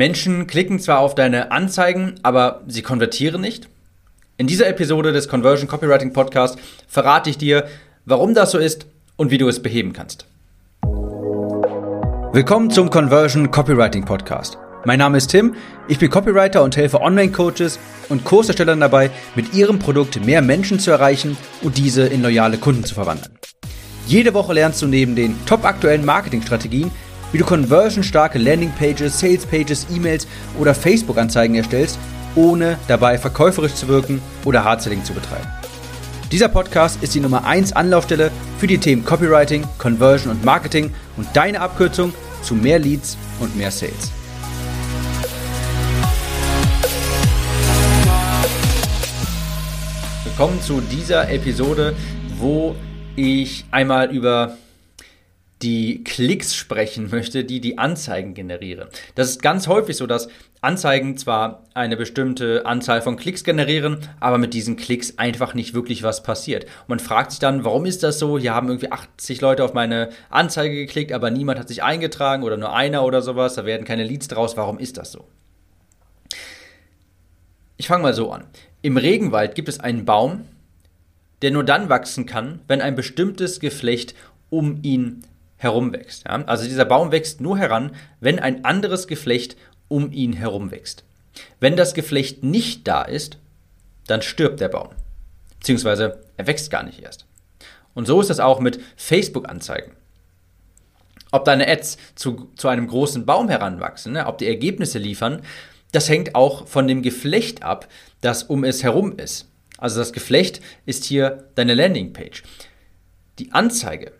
Menschen klicken zwar auf deine Anzeigen, aber sie konvertieren nicht. In dieser Episode des Conversion Copywriting Podcast verrate ich dir, warum das so ist und wie du es beheben kannst. Willkommen zum Conversion Copywriting Podcast. Mein Name ist Tim, ich bin Copywriter und helfe Online-Coaches und Kurserstellern dabei, mit ihrem Produkt mehr Menschen zu erreichen und diese in loyale Kunden zu verwandeln. Jede Woche lernst du neben den top aktuellen Marketingstrategien, wie du conversionstarke Landingpages, Salespages, E-Mails oder Facebook-Anzeigen erstellst, ohne dabei verkäuferisch zu wirken oder Hardselling zu betreiben. Dieser Podcast ist die Nummer 1 Anlaufstelle für die Themen Copywriting, Conversion und Marketing und deine Abkürzung zu mehr Leads und mehr Sales. Willkommen zu dieser Episode, wo ich einmal über die Klicks sprechen möchte, die die Anzeigen generieren. Das ist ganz häufig so, dass Anzeigen zwar eine bestimmte Anzahl von Klicks generieren, aber mit diesen Klicks einfach nicht wirklich was passiert. Und man fragt sich dann, warum ist das so? Hier haben irgendwie 80 Leute auf meine Anzeige geklickt, aber niemand hat sich eingetragen oder nur einer oder sowas, da werden keine Leads draus. Warum ist das so? Ich fange mal so an. Im Regenwald gibt es einen Baum, der nur dann wachsen kann, wenn ein bestimmtes Geflecht um ihn herumwächst. Ja? Also dieser Baum wächst nur heran, wenn ein anderes Geflecht um ihn herum wächst. Wenn das Geflecht nicht da ist, dann stirbt der Baum. Beziehungsweise er wächst gar nicht erst. Und so ist das auch mit Facebook-Anzeigen. Ob deine Ads zu, zu einem großen Baum heranwachsen, ne, ob die Ergebnisse liefern, das hängt auch von dem Geflecht ab, das um es herum ist. Also das Geflecht ist hier deine Landingpage. Die Anzeige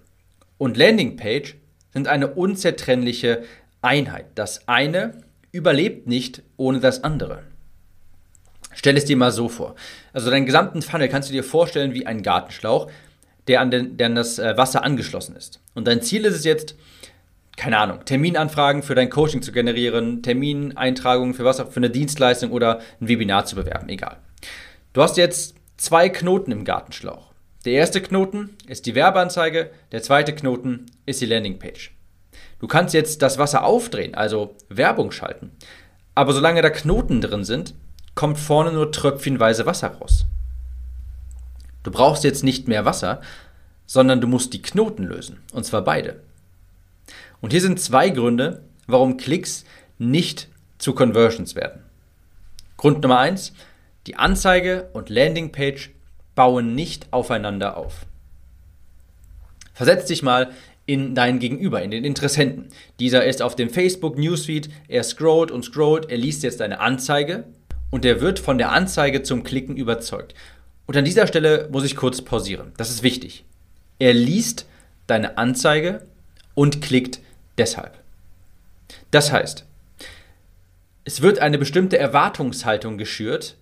und Landingpage sind eine unzertrennliche Einheit. Das eine überlebt nicht ohne das andere. Stell es dir mal so vor. Also deinen gesamten Funnel kannst du dir vorstellen wie ein Gartenschlauch, der an, den, der an das äh, Wasser angeschlossen ist. Und dein Ziel ist es jetzt, keine Ahnung, Terminanfragen für dein Coaching zu generieren, Termineintragungen für was für eine Dienstleistung oder ein Webinar zu bewerben, egal. Du hast jetzt zwei Knoten im Gartenschlauch. Der erste Knoten ist die Werbeanzeige, der zweite Knoten ist die Landingpage. Du kannst jetzt das Wasser aufdrehen, also Werbung schalten. Aber solange da Knoten drin sind, kommt vorne nur tröpfchenweise Wasser raus. Du brauchst jetzt nicht mehr Wasser, sondern du musst die Knoten lösen, und zwar beide. Und hier sind zwei Gründe, warum Klicks nicht zu Conversions werden. Grund Nummer eins: die Anzeige und Landingpage bauen nicht aufeinander auf. Versetz dich mal in deinen Gegenüber, in den Interessenten. Dieser ist auf dem Facebook Newsfeed, er scrollt und scrollt, er liest jetzt deine Anzeige und er wird von der Anzeige zum Klicken überzeugt. Und an dieser Stelle muss ich kurz pausieren. Das ist wichtig. Er liest deine Anzeige und klickt deshalb. Das heißt, es wird eine bestimmte Erwartungshaltung geschürt,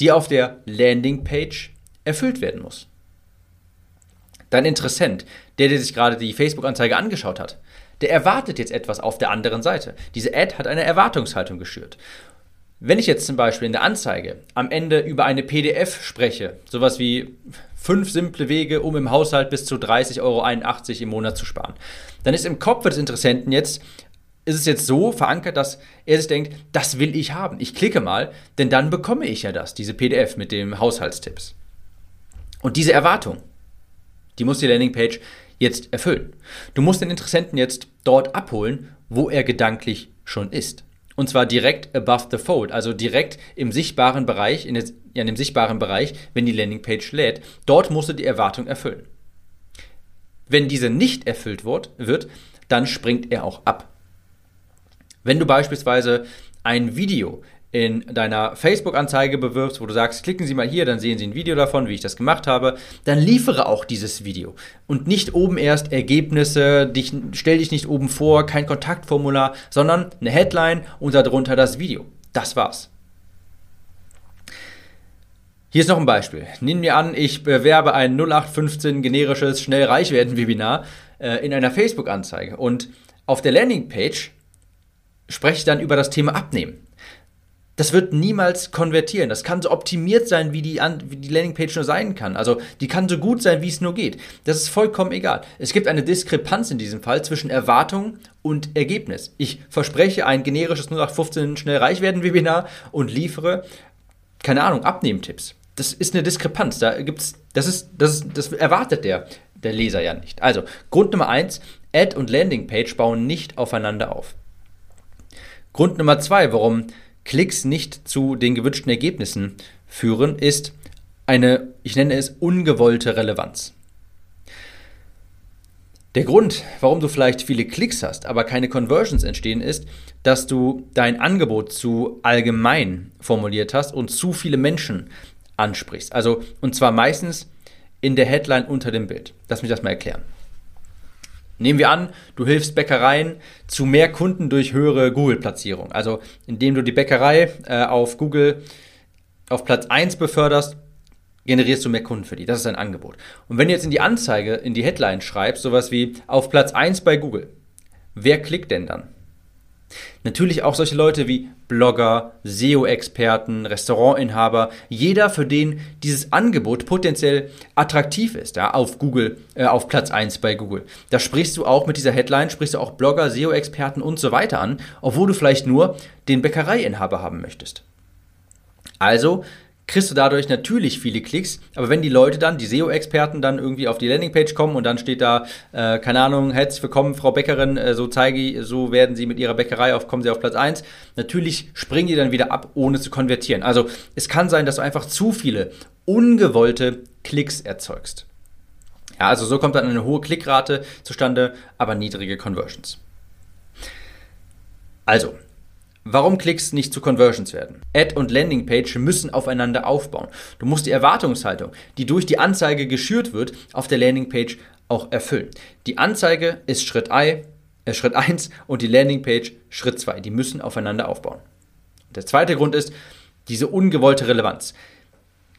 die auf der Landingpage erfüllt werden muss. Dein Interessent, der, der sich gerade die Facebook-Anzeige angeschaut hat, der erwartet jetzt etwas auf der anderen Seite. Diese Ad hat eine Erwartungshaltung geschürt. Wenn ich jetzt zum Beispiel in der Anzeige am Ende über eine PDF spreche, sowas wie fünf simple Wege, um im Haushalt bis zu 30,81 Euro im Monat zu sparen, dann ist im Kopf des Interessenten jetzt ist es jetzt so verankert, dass er sich denkt, das will ich haben. Ich klicke mal, denn dann bekomme ich ja das, diese PDF mit dem Haushaltstipps. Und diese Erwartung, die muss die Landingpage jetzt erfüllen. Du musst den Interessenten jetzt dort abholen, wo er gedanklich schon ist. Und zwar direkt above the fold, also direkt im sichtbaren Bereich, in, des, ja, in dem sichtbaren Bereich, wenn die Landingpage lädt. Dort musst du die Erwartung erfüllen. Wenn diese nicht erfüllt wird dann springt er auch ab. Wenn du beispielsweise ein Video in deiner Facebook-Anzeige bewirbst, wo du sagst, klicken Sie mal hier, dann sehen Sie ein Video davon, wie ich das gemacht habe, dann liefere auch dieses Video. Und nicht oben erst Ergebnisse, dich, stell dich nicht oben vor, kein Kontaktformular, sondern eine Headline und darunter das Video. Das war's. Hier ist noch ein Beispiel. Nehmen wir an, ich bewerbe ein 0815 generisches Schnell-Reich-Werden-Webinar äh, in einer Facebook-Anzeige und auf der Landingpage spreche dann über das Thema Abnehmen das wird niemals konvertieren. Das kann so optimiert sein, wie die, wie die Landingpage nur sein kann. Also die kann so gut sein, wie es nur geht. Das ist vollkommen egal. Es gibt eine Diskrepanz in diesem Fall zwischen Erwartung und Ergebnis. Ich verspreche ein generisches 0815 schnell reich werden Webinar und liefere, keine Ahnung, Abnehmtipps. Das ist eine Diskrepanz. Da gibt's, das, ist, das, ist, das erwartet der, der Leser ja nicht. Also, Grund Nummer eins: Ad und Landingpage bauen nicht aufeinander auf. Grund Nummer zwei, warum Klicks nicht zu den gewünschten Ergebnissen führen, ist eine, ich nenne es ungewollte Relevanz. Der Grund, warum du vielleicht viele Klicks hast, aber keine Conversions entstehen, ist, dass du dein Angebot zu allgemein formuliert hast und zu viele Menschen ansprichst. Also, und zwar meistens in der Headline unter dem Bild. Lass mich das mal erklären. Nehmen wir an, du hilfst Bäckereien zu mehr Kunden durch höhere Google-Platzierung. Also indem du die Bäckerei äh, auf Google auf Platz 1 beförderst, generierst du mehr Kunden für die. Das ist ein Angebot. Und wenn du jetzt in die Anzeige, in die Headline schreibst, sowas wie auf Platz 1 bei Google, wer klickt denn dann? Natürlich auch solche Leute wie Blogger, SEO-Experten, Restaurantinhaber, jeder, für den dieses Angebot potenziell attraktiv ist, ja, auf Google, äh, auf Platz 1 bei Google. Da sprichst du auch mit dieser Headline, sprichst du auch Blogger, SEO-Experten und so weiter an, obwohl du vielleicht nur den Bäckereiinhaber haben möchtest. Also kriegst du dadurch natürlich viele Klicks, aber wenn die Leute dann, die SEO-Experten dann irgendwie auf die Landingpage kommen und dann steht da, äh, keine Ahnung, herzlich willkommen, Frau Bäckerin, äh, so zeige so werden sie mit ihrer Bäckerei auf, kommen sie auf Platz 1. Natürlich springen die dann wieder ab, ohne zu konvertieren. Also es kann sein, dass du einfach zu viele ungewollte Klicks erzeugst. Ja, also so kommt dann eine hohe Klickrate zustande, aber niedrige Conversions. Also, Warum Klicks nicht zu Conversions werden? Ad und Landingpage müssen aufeinander aufbauen. Du musst die Erwartungshaltung, die durch die Anzeige geschürt wird, auf der Landingpage auch erfüllen. Die Anzeige ist Schritt, I, äh, Schritt 1 und die Landingpage Schritt 2. Die müssen aufeinander aufbauen. Der zweite Grund ist diese ungewollte Relevanz.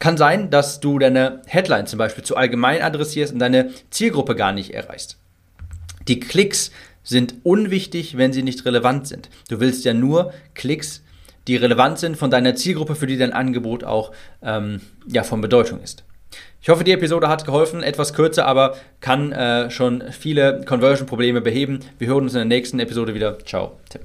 Kann sein, dass du deine Headline zum Beispiel zu allgemein adressierst und deine Zielgruppe gar nicht erreichst. Die Klicks sind unwichtig, wenn sie nicht relevant sind. Du willst ja nur Klicks, die relevant sind von deiner Zielgruppe, für die dein Angebot auch ähm, ja, von Bedeutung ist. Ich hoffe, die Episode hat geholfen. Etwas kürzer, aber kann äh, schon viele Conversion-Probleme beheben. Wir hören uns in der nächsten Episode wieder. Ciao, Tim.